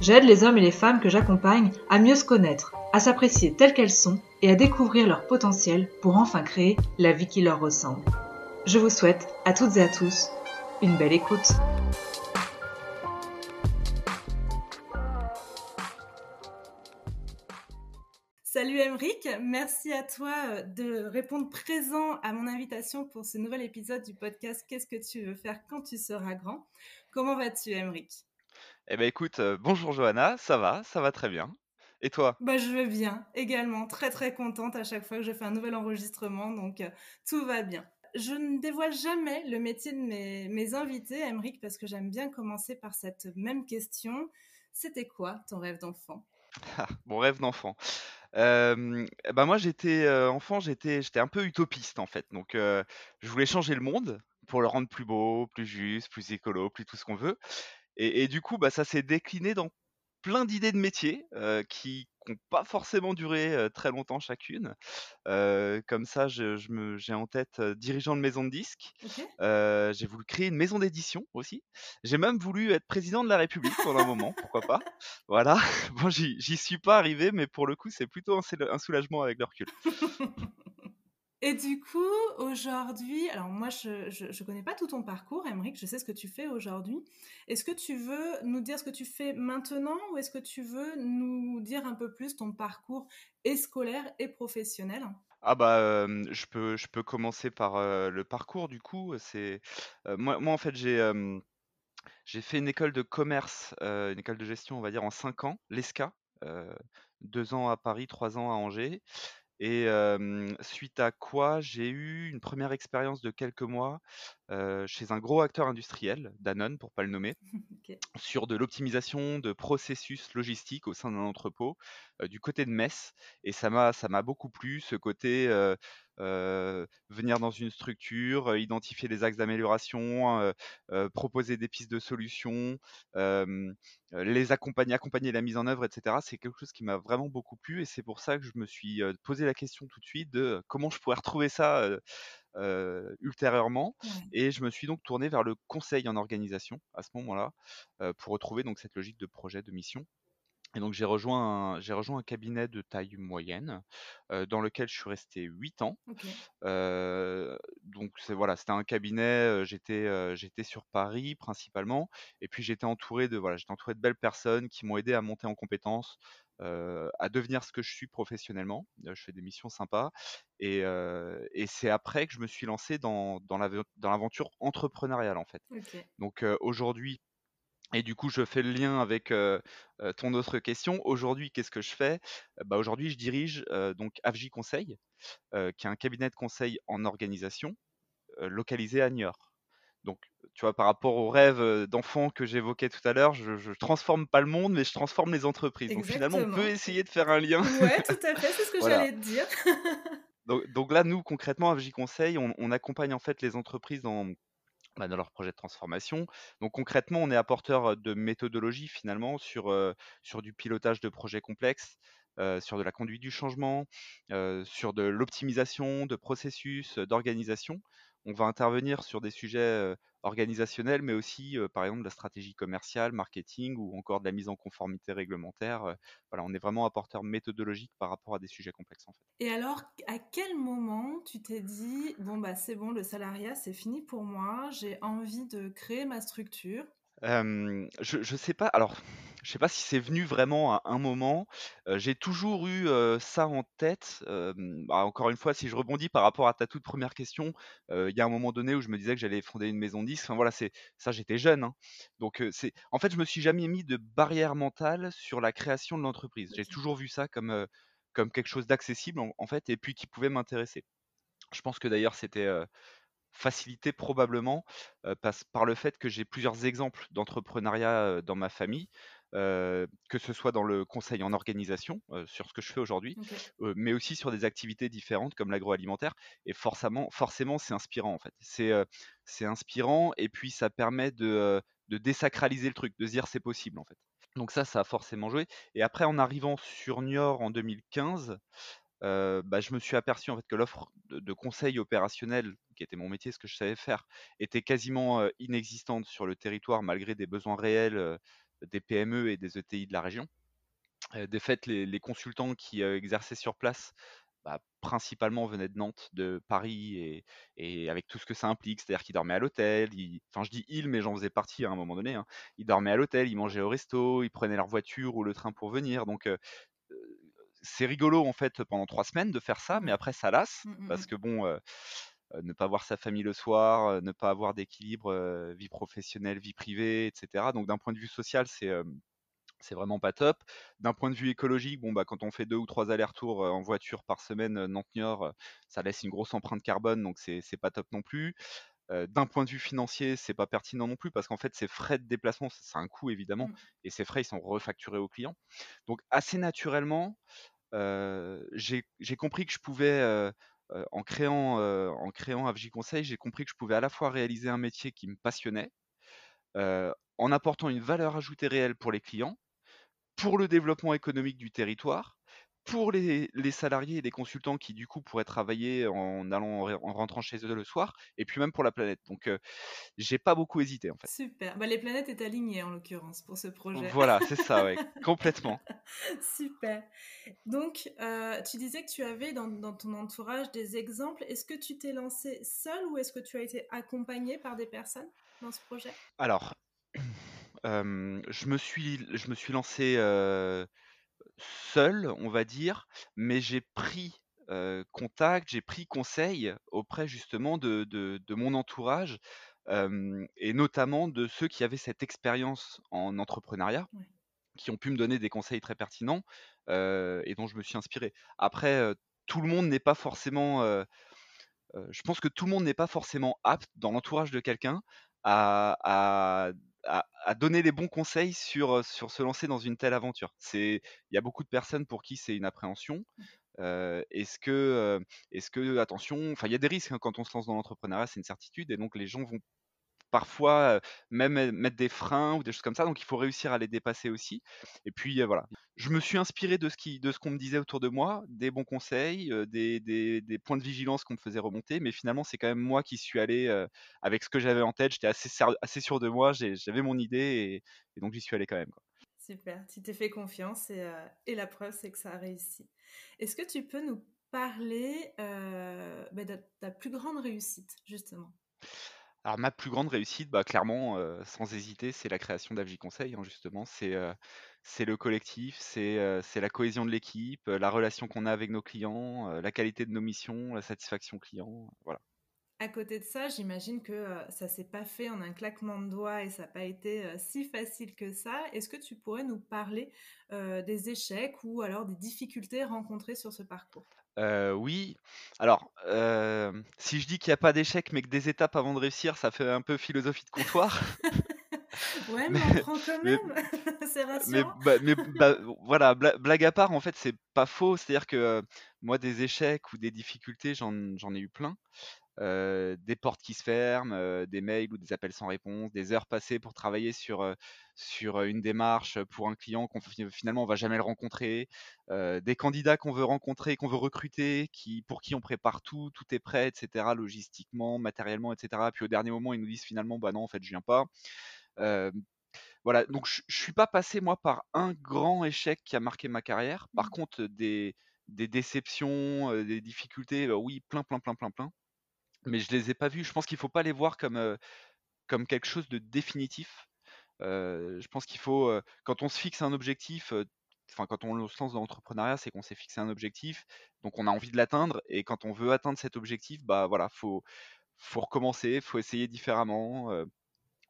J'aide les hommes et les femmes que j'accompagne à mieux se connaître, à s'apprécier telles qu'elles sont et à découvrir leur potentiel pour enfin créer la vie qui leur ressemble. Je vous souhaite à toutes et à tous une belle écoute. Salut Emeric, merci à toi euh, de répondre présent à mon invitation pour ce nouvel épisode du podcast Qu'est-ce que tu veux faire quand tu seras grand? Comment vas-tu Emeric Eh ben écoute, euh, bonjour Johanna, ça va, ça va très bien. Et toi? Bah, Je vais bien également, très très contente à chaque fois que je fais un nouvel enregistrement, donc euh, tout va bien. Je ne dévoile jamais le métier de mes, mes invités, Emeric, parce que j'aime bien commencer par cette même question. C'était quoi ton rêve d'enfant? Mon rêve d'enfant. Euh, bah moi j'étais euh, enfant, j'étais j'étais un peu utopiste en fait. Donc euh, je voulais changer le monde pour le rendre plus beau, plus juste, plus écolo, plus tout ce qu'on veut. Et, et du coup, bah, ça s'est décliné dans plein d'idées de métiers euh, qui n'ont pas forcément duré euh, très longtemps chacune. Euh, comme ça, je, je me, j'ai en tête dirigeant de maison de disques. j'ai voulu créer une maison d'édition aussi. J'ai même voulu être président de la République pendant un moment, pourquoi pas. Voilà. Bon, j'y, j'y suis pas arrivé, mais pour le coup, c'est plutôt un, un soulagement avec le recul. Et du coup, aujourd'hui, alors moi, je ne connais pas tout ton parcours, Emeric, je sais ce que tu fais aujourd'hui. Est-ce que tu veux nous dire ce que tu fais maintenant ou est-ce que tu veux nous dire un peu plus ton parcours et scolaire et professionnel? Ah bah je peux je peux commencer par le parcours du coup. C'est moi, moi en fait j'ai j'ai fait une école de commerce une école de gestion on va dire en cinq ans l'ESCA deux ans à Paris trois ans à Angers et suite à quoi, j'ai eu une première expérience de quelques mois, chez un gros acteur industriel, Danone pour pas le nommer, sur de l'optimisation de processus logistiques au sein d'un entrepôt, du côté de Metz et ça m'a ça m'a beaucoup plu ce côté, venir dans une structure, identifier des axes d'amélioration, proposer des pistes de solutions, les accompagner accompagner la mise en œuvre etc. C'est quelque chose qui m'a vraiment beaucoup plu et c'est pour ça que je me suis, posé la question tout de suite de, comment je pourrais retrouver ça, ultérieurement. Et je me suis donc tourné vers le conseil en organisation à ce moment-là, pour retrouver donc cette logique de projet, de mission et donc j'ai rejoint un j'ai rejoint un cabinet de taille moyenne, dans lequel je suis resté 8 ans. donc c'est voilà, c'était un cabinet, j'étais, j'étais sur Paris principalement et puis j'étais entouré de voilà, j'étais entouré de belles personnes qui m'ont aidé à monter en compétences, à devenir ce que je suis professionnellement. je fais des missions sympas et et c'est après que je me suis lancé dans dans l'aventure entrepreneuriale en fait. Donc aujourd'hui et du coup, je fais le lien avec ton autre question. Aujourd'hui, qu'est-ce que je fais? Bah, Aujourd'hui, je dirige donc AFJ Conseil, qui est un cabinet de conseil en organisation localisé à Niort. Donc, tu vois, par rapport au rêve d'enfant que j'évoquais tout à l'heure, je, ne transforme pas le monde, mais je transforme les entreprises. Donc finalement, on peut essayer de faire un lien. Oui, tout à fait, c'est ce que j'allais te dire. donc, là, nous, concrètement, AFJ Conseil, on accompagne en fait les entreprises dans bah, dans leur projet de transformation. Donc concrètement, on est apporteur de méthodologie finalement sur, sur du pilotage de projets complexes, sur de la conduite du changement, sur de l'optimisation de processus, d'organisation. On va intervenir sur des sujets organisationnels, mais aussi, par exemple, de la stratégie commerciale, marketing ou encore de la mise en conformité réglementaire. voilà, on est vraiment apporteur méthodologique par rapport à des sujets complexes en fait. Et alors, à quel moment tu t'es dit, bon, bah c'est bon, le salariat, c'est fini pour moi, j'ai envie de créer ma structure je je sais pas, alors, je sais pas si c'est venu vraiment à un moment. j'ai toujours eu, ça en tête. Bah, encore une fois, si je rebondis par rapport à ta toute première question, il y a un moment donné où je me disais que j'allais fonder une maison de disques. Enfin voilà, c'est ça, j'étais jeune, hein. Donc, c'est en fait, je me suis jamais mis de barrière mentale sur la création de l'entreprise. J'ai toujours vu ça comme, comme quelque chose d'accessible en fait et puis qui pouvait m'intéresser. Je pense que d'ailleurs c'était, facilité probablement par le fait que j'ai plusieurs exemples d'entrepreneuriat dans ma famille. que ce soit dans le conseil en organisation, sur ce que je fais aujourd'hui, mais aussi sur des activités différentes comme l'agroalimentaire. Et forcément, forcément, c'est inspirant en fait. C'est c'est inspirant et puis ça permet de, de désacraliser le truc, de se dire c'est possible en fait. Donc ça, ça a forcément joué. Et après, en arrivant sur Niort en 2015, bah, je me suis aperçu en fait que l'offre de, conseil opérationnel, qui était mon métier, ce que je savais faire, était quasiment inexistante sur le territoire malgré des besoins réels des PME et des ETI de la région. de fait, les, consultants qui exerçaient sur place bah, principalement venaient de Nantes, de Paris et, avec tout ce que ça implique, c'est-à-dire qu'ils dormaient à l'hôtel. Enfin, je dis ils, mais j'en faisais partie à un moment donné. Hein. Ils dormaient à l'hôtel, ils mangeaient au resto, ils prenaient leur voiture ou le train pour venir. Donc, c'est rigolo en fait pendant trois semaines de faire ça, mais après ça lasse mmh, mmh, parce mmh. que bon, ne pas voir sa famille le soir, ne pas avoir d'équilibre vie professionnelle, vie privée, etc. Donc d'un point de vue social, c'est c'est vraiment pas top. D'un point de vue écologique, bon bah quand on fait deux ou trois allers-retours en voiture par semaine Nantes-Niort, ça laisse une grosse empreinte carbone, donc c'est pas top non plus. D'un point de vue financier, c'est pas pertinent non plus parce qu'en fait, ces frais de déplacement, c'est un coût évidemment, et ces frais, ils sont refacturés aux clients. Donc assez naturellement, j'ai compris que je pouvais, en créant, en créant Conseil, j'ai compris que je pouvais à la fois réaliser un métier qui me passionnait, en apportant une valeur ajoutée réelle pour les clients, pour le développement économique du territoire, pour les, salariés et les consultants qui du coup pourraient travailler en allant en rentrant chez eux le soir, et puis même pour la planète. Donc j'ai pas beaucoup hésité en fait. Super. Bah, les planètes est alignées en l'occurrence pour ce projet. Voilà, c'est ça, oui, complètement. Super. Donc tu disais que tu avais dans, dans ton entourage des exemples. Est-ce que tu t'es lancé seul ou est-ce que tu as été accompagné par des personnes dans ce projet? Alors, je me suis, je me suis lancé seul, on va dire, mais j'ai pris contact, j'ai pris conseil auprès justement de, de, mon entourage et notamment de ceux qui avaient cette expérience en entrepreneuriat, qui ont pu me donner des conseils très pertinents et dont je me suis inspiré. Après, tout le monde n'est pas forcément, je pense que tout le monde n'est pas forcément apte dans l'entourage de quelqu'un à à, donner les bons conseils sur, sur se lancer dans une telle aventure. Il y a beaucoup de personnes pour qui c'est une appréhension. Mmh. est-ce que, est-ce que, attention, enfin, il y a des risques hein, quand on se lance dans l'entrepreneuriat, c'est une certitude, et donc les gens vont parfois même mettre des freins ou des choses comme ça. Donc il faut réussir à les dépasser aussi. Et puis voilà, je me suis inspiré de ce qui, de qu'on me disait autour de moi, des bons conseils, des, des, points de vigilance qu'on me faisait remonter. Mais finalement, c'est quand même moi qui suis allé avec ce que j'avais en tête. J'étais assez, assez sûr de moi, j'avais mon idée et, donc j'y suis allé quand même. Super, tu t'es fait confiance et, et la preuve, c'est que ça a réussi. Est-ce que tu peux nous parler bah, de ta plus grande réussite, justement? Alors ma plus grande réussite, bah, clairement, sans hésiter, c'est la création d'Avgi Conseil, hein, justement. C'est, c'est le collectif, c'est, c'est la cohésion de l'équipe, la relation qu'on a avec nos clients, la qualité de nos missions, la satisfaction client, voilà. À côté de ça, j'imagine que, ça s'est pas fait en un claquement de doigts et ça n'a pas été, si facile que ça. Est-ce que tu pourrais nous parler, des échecs ou alors des difficultés rencontrées sur ce parcours? Oui. Alors, si je dis qu'il n'y a pas d'échec, mais que des étapes avant de réussir, ça fait un peu philosophie de comptoir. Ouais, mais on prend quand même, c'est mais bah, mais bah, voilà, blague à part, en fait, c'est pas faux. C'est-à-dire que, moi, des échecs ou des difficultés, j'en j'en ai eu plein des portes qui se ferment, des mails ou des appels sans réponse, des heures passées pour travailler sur, sur une démarche pour un client qu'on finalement on va jamais le rencontrer, des candidats qu'on veut rencontrer, qu'on veut recruter, qui, pour qui on prépare tout, tout est prêt, etc., logistiquement, matériellement, etc. Puis au dernier moment, ils nous disent finalement, bah non, en fait, je viens pas. voilà, donc je, je suis pas passé moi par un grand échec qui a marqué ma carrière. Par mmh. contre, des, des déceptions, des difficultés, oui, plein, plein, plein, plein, plein mais je les ai pas vus. Je pense qu'il faut pas les voir comme, quelque chose de définitif. je pense qu'il faut, quand on se fixe un objectif, enfin quand on se lance dans l'entrepreneuriat, c'est qu'on s'est fixé un objectif, donc on a envie de l'atteindre, et quand on veut atteindre cet objectif, bah voilà, faut, faut recommencer, faut essayer différemment,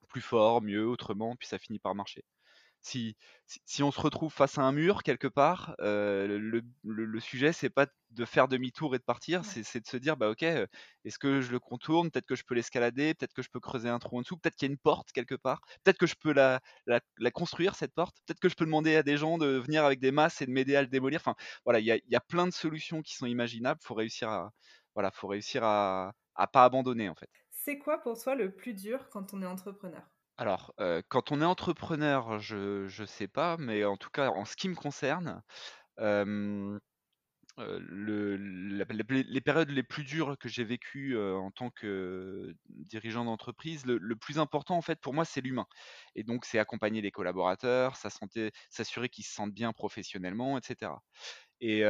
plus fort, mieux, autrement, puis ça finit par marcher. Si, si, on se retrouve face à un mur quelque part, le, le, le, sujet c'est pas de faire demi-tour et de partir, c'est de se dire bah ok, est-ce que je le contourne, peut-être que je peux l'escalader, peut-être que je peux creuser un trou en dessous, peut-être qu'il y a une porte quelque part, peut-être que je peux la, la, la construire cette porte, peut-être que je peux demander à des gens de venir avec des masses et de m'aider à le démolir. Enfin voilà, il y a, y a, plein de solutions qui sont imaginables. Faut réussir à voilà, faut réussir à, à pas abandonner en fait. C'est quoi pour toi le plus dur quand on est entrepreneur? Alors, quand on est entrepreneur, je ne sais pas, mais en tout cas, en ce qui me concerne, le les périodes les plus dures que j'ai vécues, en tant que dirigeant d'entreprise, le plus important, en fait, pour moi, c'est l'humain et donc c'est accompagner les collaborateurs, s'assurer qu'ils se sentent bien professionnellement etc. Et,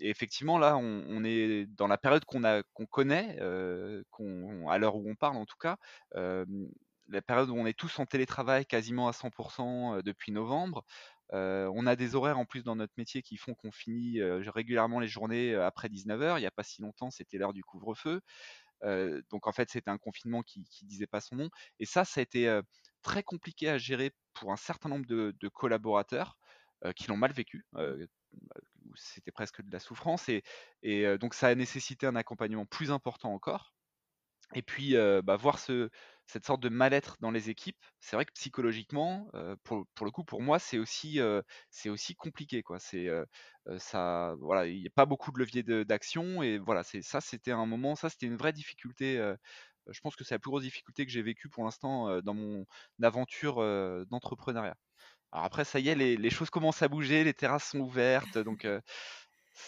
effectivement, là, on, est dans la période qu'on connaît, à l'heure où on parle en tout cas, la période où on est tous en télétravail quasiment à 100% depuis novembre. on a des horaires en plus dans notre métier qui font qu'on finit régulièrement les journées après 19h. Il n'y a pas si longtemps, c'était l'heure du couvre-feu. donc en fait, c'était un confinement qui, qui disait pas son nom. Et ça, ça a été très compliqué à gérer pour un certain nombre de, collaborateurs qui l'ont mal vécu c'était presque de la souffrance. Et donc ça a nécessité un accompagnement plus important encore. Et puis bah, voir ce, cette sorte de mal-être dans les équipes, c'est vrai que psychologiquement, pour, le coup, pour moi, c'est aussi, aussi compliqué. Quoi. C'est, ça, voilà, il n'y a pas beaucoup de levier d'action. Et voilà, ça, c'était un moment, ça, c'était une vraie difficulté. je pense que c'est la plus grosse difficulté que j'ai vécue pour l'instant dans mon aventure d'entrepreneuriat. Alors après, ça y est, les, choses commencent à bouger, les terrasses sont ouvertes, donc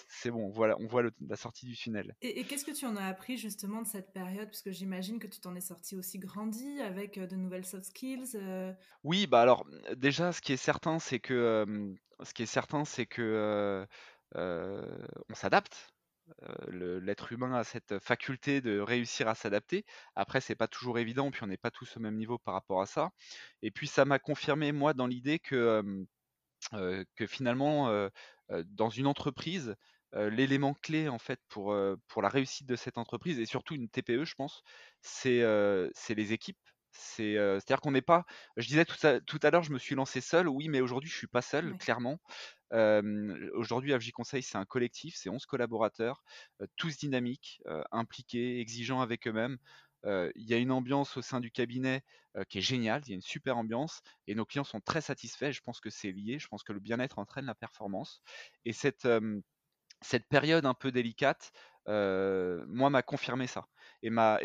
c'est bon, voilà, on voit la sortie du tunnel. Et, qu'est-ce que tu en as appris justement de cette période? Parce que j'imagine que tu t'en es sorti aussi grandi avec de nouvelles soft skills. Oui, bah alors déjà, ce qui est certain, c'est que ce qui est certain, c'est que on s'adapte. L'être humain a cette faculté de réussir à s'adapter. Après, c'est pas toujours évident, puis on n'est pas tous au même niveau par rapport à ça. Et puis, ça m'a confirmé, moi, dans l'idée que, que finalement, dans une entreprise, l'élément clé, en fait, pour, pour la réussite de cette entreprise, et surtout une TPE, je pense, c'est les équipes. C'est, à dire qu'on n'est pas. Je disais tout à, tout à l'heure, je me suis lancé seul. Oui, mais aujourd'hui, je suis pas seul, clairement. Aujourd'hui, FJ Conseil, c'est un collectif, c'est 11 collaborateurs, tous dynamiques, impliqués, exigeants avec eux-mêmes. Il y a une ambiance au sein du cabinet qui est géniale, il y a une super ambiance et nos clients sont très satisfaits. Je pense que c'est lié, je pense que le bien-être entraîne la performance. Et cette, cette période un peu délicate, moi, m'a confirmé ça et m'a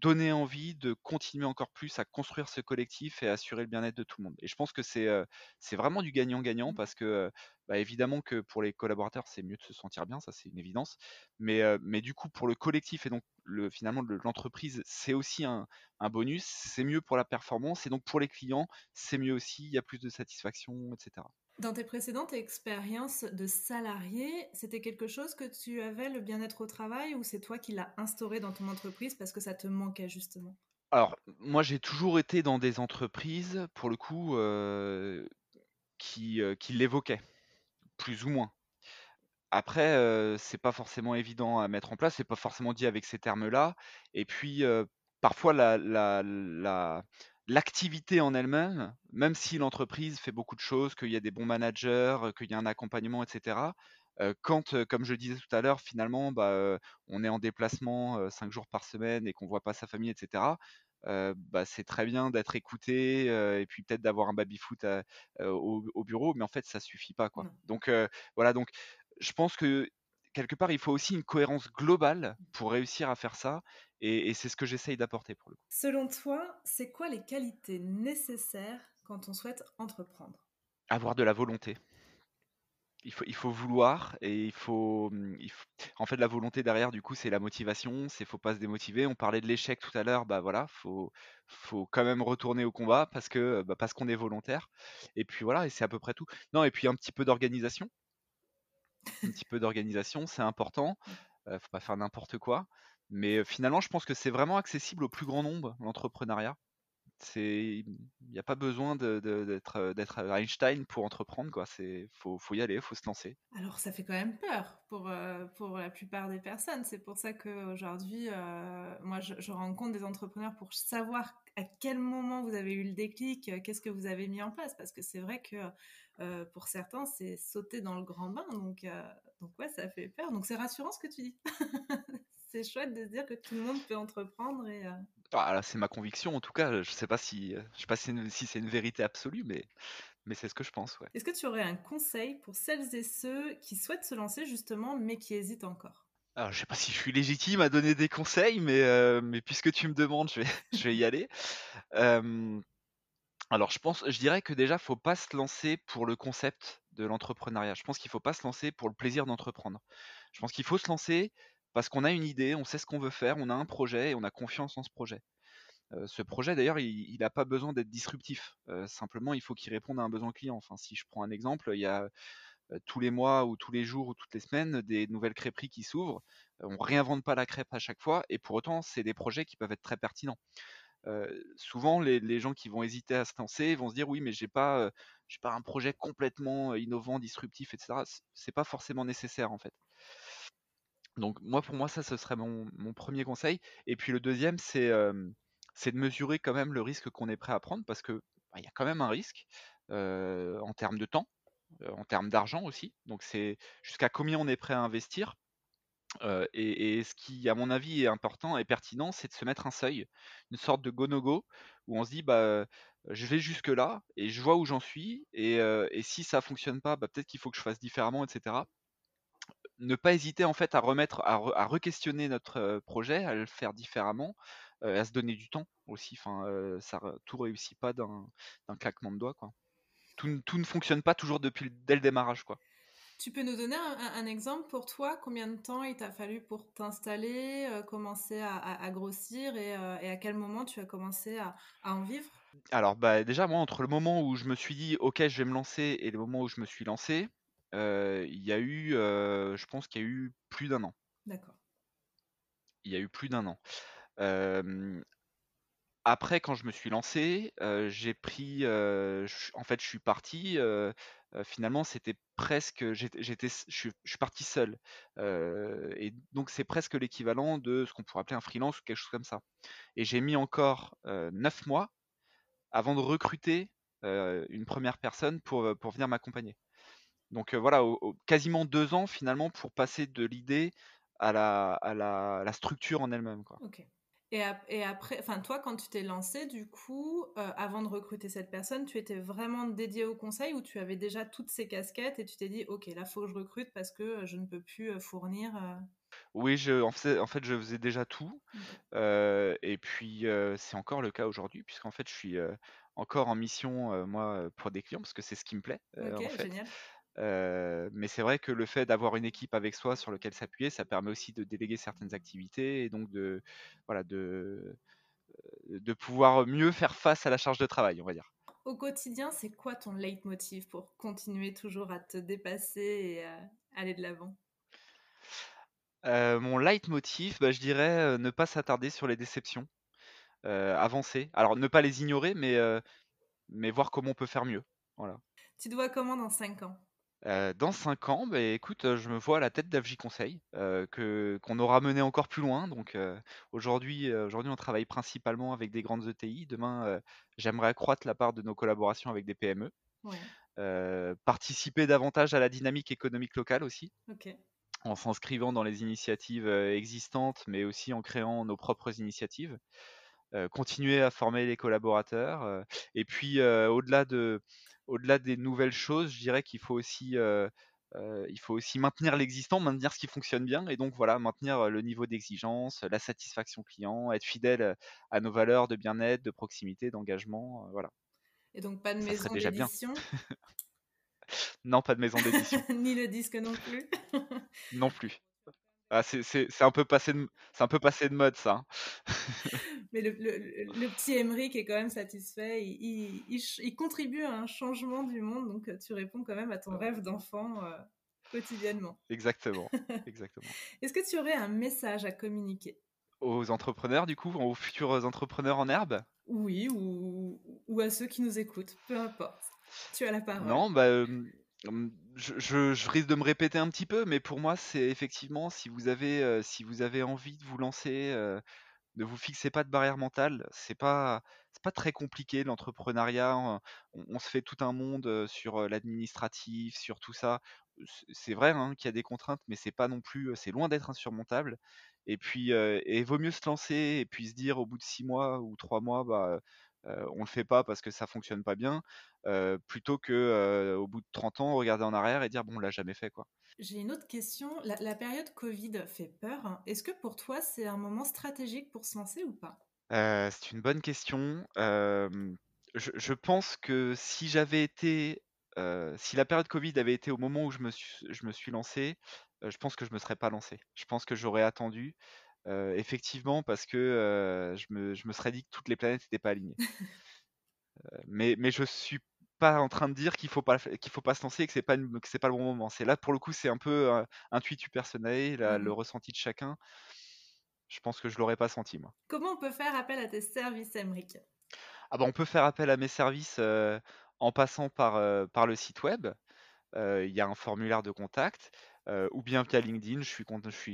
donner envie de continuer encore plus à construire ce collectif et assurer le bien-être de tout le monde. Et je pense que c'est c'est vraiment du gagnant-gagnant mmh. parce que bah, évidemment que pour les collaborateurs c'est mieux de se sentir bien, ça c'est une évidence. Mais, mais du coup pour le collectif et donc le, finalement l'entreprise c'est aussi un, un bonus, c'est mieux pour la performance et donc pour les clients c'est mieux aussi, il y a plus de satisfaction, etc. Dans tes précédentes expériences de salarié, c'était quelque chose que tu avais, le bien-être au travail, ou c'est toi qui l'as instauré dans ton entreprise parce que ça te manquait justement? Alors, moi j'ai toujours été dans des entreprises, pour le coup, euh, qui, euh, qui l'évoquaient, plus ou moins. Après, euh, c'est pas forcément évident à mettre en place, c'est pas forcément dit avec ces termes-là. Et puis, parfois, la, la, la, l'activité en elle-même, même si l'entreprise fait beaucoup de choses, qu'il y a des bons managers, qu'il y a un accompagnement, etc. quand, comme je le disais tout à l'heure, finalement, bah, on est en déplacement cinq jours par semaine et qu'on voit pas sa famille, etc. bah, c'est très bien d'être écouté et puis peut-être d'avoir un baby-foot au, bureau, mais en fait, ça suffit pas, quoi. Donc voilà, donc je pense que quelque part, il faut aussi une cohérence globale pour réussir à faire ça. Et, c'est ce que j'essaye d'apporter pour le coup. Selon toi, c'est quoi les qualités nécessaires quand on souhaite entreprendre? Avoir de la volonté. Il faut, il faut vouloir et il faut, mmh, il faut, En fait, la volonté derrière, du coup, c'est la motivation. C'est faut pas se démotiver. On parlait de l'échec tout à l'heure. Bah voilà, faut, faut quand même retourner au combat parce que, bah, parce qu'on est volontaire. Et puis voilà, et c'est à peu près tout. Non, et puis un petit peu d'organisation un petit peu d'organisation, c'est important. ne faut pas faire n'importe quoi. Mais finalement, je pense que c'est vraiment accessible au plus grand nombre, l'entrepreneuriat. c'est il n'y a pas besoin d'être, d'être Einstein pour entreprendre, quoi. C'est faut faut y aller, faut se lancer. Alors ça fait quand même peur pour, pour la plupart des personnes. C'est pour ça qu'aujourd'hui, heu, moi je je rencontre des entrepreneurs pour savoir à quel moment vous avez eu le déclic, qu'est-ce que vous avez mis en place? Parce que c'est vrai que, heu, pour certains, c'est sauter dans le grand bain donc heu, donc ouais, ça fait peur. Donc c'est rassurant ce que tu dis. C'est chouette de se dire que tout le monde peut entreprendre et heu Ah c'est ma conviction en tout cas, je sais pas si, je sais pas si si c'est une vérité absolue, mais mais c'est ce que je pense, ouais. Est-ce que tu aurais un conseil pour celles et ceux qui souhaitent se lancer justement, mais qui hésitent encore? Alors je sais pas si je suis légitime à donner des conseils, mais mais puisque tu me demandes, je vais je vais y aller. Alors je pense je dirais que déjà, faut pas se lancer pour le concept de l'entrepreneuriat. Je pense qu'il faut pas se lancer pour le plaisir d'entreprendre. Je pense qu'il faut se lancer parce qu'on a une idée, on sait ce qu'on veut faire, on a un projet et on a confiance en ce projet. Ce projet d'ailleurs, il il a pas besoin d'être disruptif, simplement il faut qu'il réponde à un besoin client. Enfin, si je prends un exemple, il y a, tous les mois ou tous les jours ou toutes les semaines, des nouvelles crêperies qui s'ouvrent. On réinvente pas la crêpe à chaque fois et pour autant, c'est des projets qui peuvent être très pertinents. Souvent les gens qui vont hésiter à se lancer vont se dire: «Oui, mais j'ai pas, j'ai pas un projet complètement innovant, disruptif et cetera». C c'est pas forcément nécessaire en fait. Donc moi, pour moi, ça, ce serait mon 1er conseil et puis le 2e, c'est, de mesurer quand même le risque qu'on est prêt à prendre parce que, bah, il y a quand même un risque, en termes de temps, en termes d'argent aussi. Donc c'est jusqu'à combien on est prêt à investir, heu et ce qui, à mon avis, est important et pertinent, c'est de se mettre un seuil, une sorte de go, no go, où on se dit: «Bah, je vais jusque là et je vois où j'en suis et et si ça fonctionne pas, bah, peut-être qu'il faut que je fasse différemment et cetera». Ne pas hésiter en fait à remettre à re à re-questionner notre projet, à le faire différemment, à se donner du temps aussi. Enfin, ça tout réussit pas d'un claquement de doigts, quoi. Tout tout ne fonctionne pas toujours depuis dès le démarrage, quoi. Tu peux nous donner un exemple pour toi? Combien de temps il t'a fallu pour t'installer, heu, commencer à à à grossir et heu et à quel moment tu as commencé à à en vivre? Alors, bah, déjà moi, entre le moment où je me suis dit: «OK, je vais me lancer» et le moment où je me suis lancé, heu, il y a eu, je pense qu'il y a eu plus d'1 an. D'accord. Il y a eu plus d'1 an. Après quand je me suis lancé, j'ai pris, en fait, je suis parti, finalement, c'était presque j'étais je suis parti seul, et donc c'est presque l'équivalent de ce qu'on pourrait appeler un freelance ou quelque chose comme ça et j'ai mis encore, heu, 9 mois avant de recruter, une 1re personne pour, pour venir m'accompagner. Donc voilà, quasiment 2 ans finalement pour passer de l'idée à la à la structure en elle-même. OK et ap et après enfin, toi, quand tu t'es lancé du coup, heu, avant de recruter cette personne, tu étais vraiment dédié au conseil ou tu avais déjà toutes ces casquettes et tu t'es dit: «OK, là, faut que je recrute parce que je ne peux plus, heu, fournir, heu» Oui, je en fait, je faisais déjà tout, et puis, c'est encore le cas aujourd'hui puisqu'en fait, je suis, encore en mission, moi, pour des clients parce que c'est ce qui me plaît, heu, en OK, fait. génial. Mais c'est vrai que le fait d'avoir une équipe avec soi sur lequel s'appuyer, ça permet aussi de déléguer certaines activités et donc de voilà, de, de pouvoir mieux faire face à la charge de travail, on va dire. Au quotidien, c'est quoi ton leitmotiv pour continuer toujours à te dépasser et à aller de l'avant? Mon leitmotiv, bah, je dirais, ne pas s'attarder sur les déceptions, avancer. Alors ne pas les ignorer, mais mais voir comment on peut faire mieux, voilà. Tu te vois comment dans 5 ans? Dans 5 ans, beh, écoute, je me vois à la tête d'AFJ Conseil, que qu'on aura mené encore plus loin donc aujourd'hui, on travaille principalement avec des grandes ETI. Demain, j'aimerais accroître la part de nos collaborations avec des PME, Ouais. participer davantage à la dynamique économique locale aussi en s'inscrivant dans les initiatives, existantes, mais aussi en créant nos propres initiatives, continuer à former les collaborateurs, heu et puis, heu, au-delà de au-delà des nouvelles choses, je dirais qu'il faut aussi, il faut aussi maintenir l'existant, maintenir ce qui fonctionne bien et donc voilà, maintenir le niveau d'exigence, la satisfaction client, être fidèle à nos valeurs de bien-être, de proximité, d'engagement, voilà. Et donc pas de Ça maison d'édition? Non, pas de maison d'édition. Ni le disque non plus? Non plus. Ah c'est c'est c'est un peu passé de m c'est un peu passé de mode ça, hein. Mais le le le petit Aymeric est quand même satisfait, il il il ch il contribue à un changement du monde donc tu réponds quand même à ton rêve d'enfant, heu, quotidiennement. Exactement, exactement. Est-ce que tu aurais un message à communiquer? aux entrepreneurs, du coup, aux futurs entrepreneurs en herbe? Oui, ou, ou à ceux qui nous écoutent, peu importe. Tu as la parole. Non, bah, je, risque de me répéter un petit peu, mais pour moi, c'est effectivement, si vous avez, si vous avez envie de vous lancer, ne vous fixez pas de barrière mentale. C'est pas, c'est pas très compliqué l'entrepreneuriat. On, se fait tout un monde sur l'administratif, sur tout ça. C'est vrai hein, qu'il y a des contraintes, mais c'est pas non plus, c'est loin d'être insurmontable. Et puis, et vaut mieux se lancer et puis se dire au bout de six mois ou trois mois, bah, on le fait pas parce que ça fonctionne pas bien, plutôt que au bout de 30 ans regarder en arrière et dire bon, on l'a jamais fait quoi. J'ai une autre question. La, période Covid fait peur. Hein. Est-ce que pour toi c'est un moment stratégique pour se lancer ou pas? C'est une bonne question. Je, pense que si j'avais été, si la période Covid avait été au moment où je me suis, je me suis lancé, je pense que je me serais pas lancé. Je pense que j'aurais attendu. Effectivement, parce que je me, je, me, serais dit que toutes les planètes n'étaient pas alignées. mais, mais je suis pas en train de dire qu'il faut pas qu'il faut pas se lancer et que c'est pas que c'est pas le bon moment. C'est là pour le coup, c'est un peu intuitu personnel, mmh le ressenti de chacun. Je pense que je l'aurais pas senti moi. Comment on peut faire appel à tes services, Emric Ah bah on peut faire appel à mes services en passant par, par le site web. Il y a un formulaire de contact. Ou bien via LinkedIn, je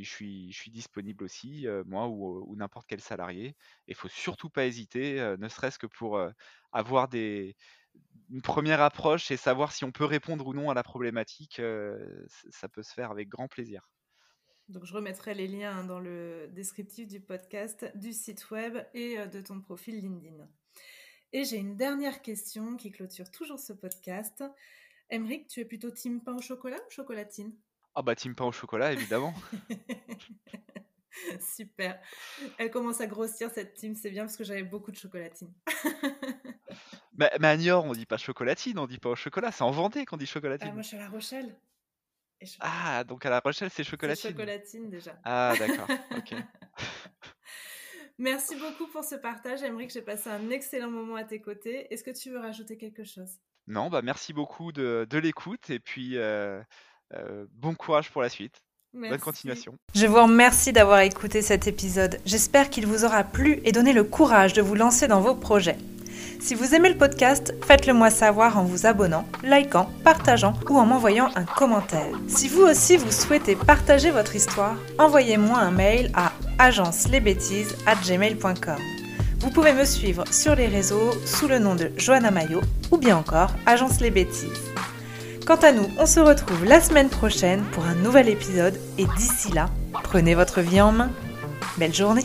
suis, disponible aussi, moi ou, n'importe quel salarié. Il faut surtout pas hésiter, ne serait-ce que pour avoir des, une première approche et savoir si on peut répondre ou non à la problématique, ça peut se faire avec grand plaisir. Donc je remettrai les liens dans le descriptif du podcast, du site web et de ton profil LinkedIn. Et j'ai une dernière question qui clôture toujours ce podcast. Emeric, tu es plutôt team pain au chocolat ou chocolatine? Ah bah team pain au chocolat, évidemment. Super. Elle commence à grossir cette team, c'est bien parce que j'avais beaucoup de chocolatine. mais, à Niort, on dit pas chocolatine, on dit pas au chocolat. C'est en Vendée qu'on dit ah, chocolatine. moi, je suis à La Rochelle. Ah, donc à La Rochelle, c'est chocolatine. chocolatine déjà. Ah, d'accord. ok. Merci beaucoup pour ce partage. J'aimerais que j'ai passé un excellent moment à tes côtés. Est-ce que tu veux rajouter quelque chose? Non, bah merci beaucoup de, l'écoute et puis euh, bon courage pour la suite. Bonne continuation. Je vous remercie d'avoir écouté cet épisode. J'espère qu'il vous aura plu et donné le courage de vous lancer dans vos projets. Si vous aimez le podcast, faites-le moi savoir en vous abonnant, likant, partageant ou en m'envoyant un commentaire. Si vous aussi vous souhaitez partager votre histoire, envoyez-moi un mail à agencelesbêtises@gmail.com. Vous pouvez me suivre sur les réseaux sous le nom de Johanna Mayo ou bien encore Agence les Bêtises. Quant à nous, on se retrouve la semaine prochaine pour un nouvel épisode et d'ici là, prenez votre vie en main. Belle journée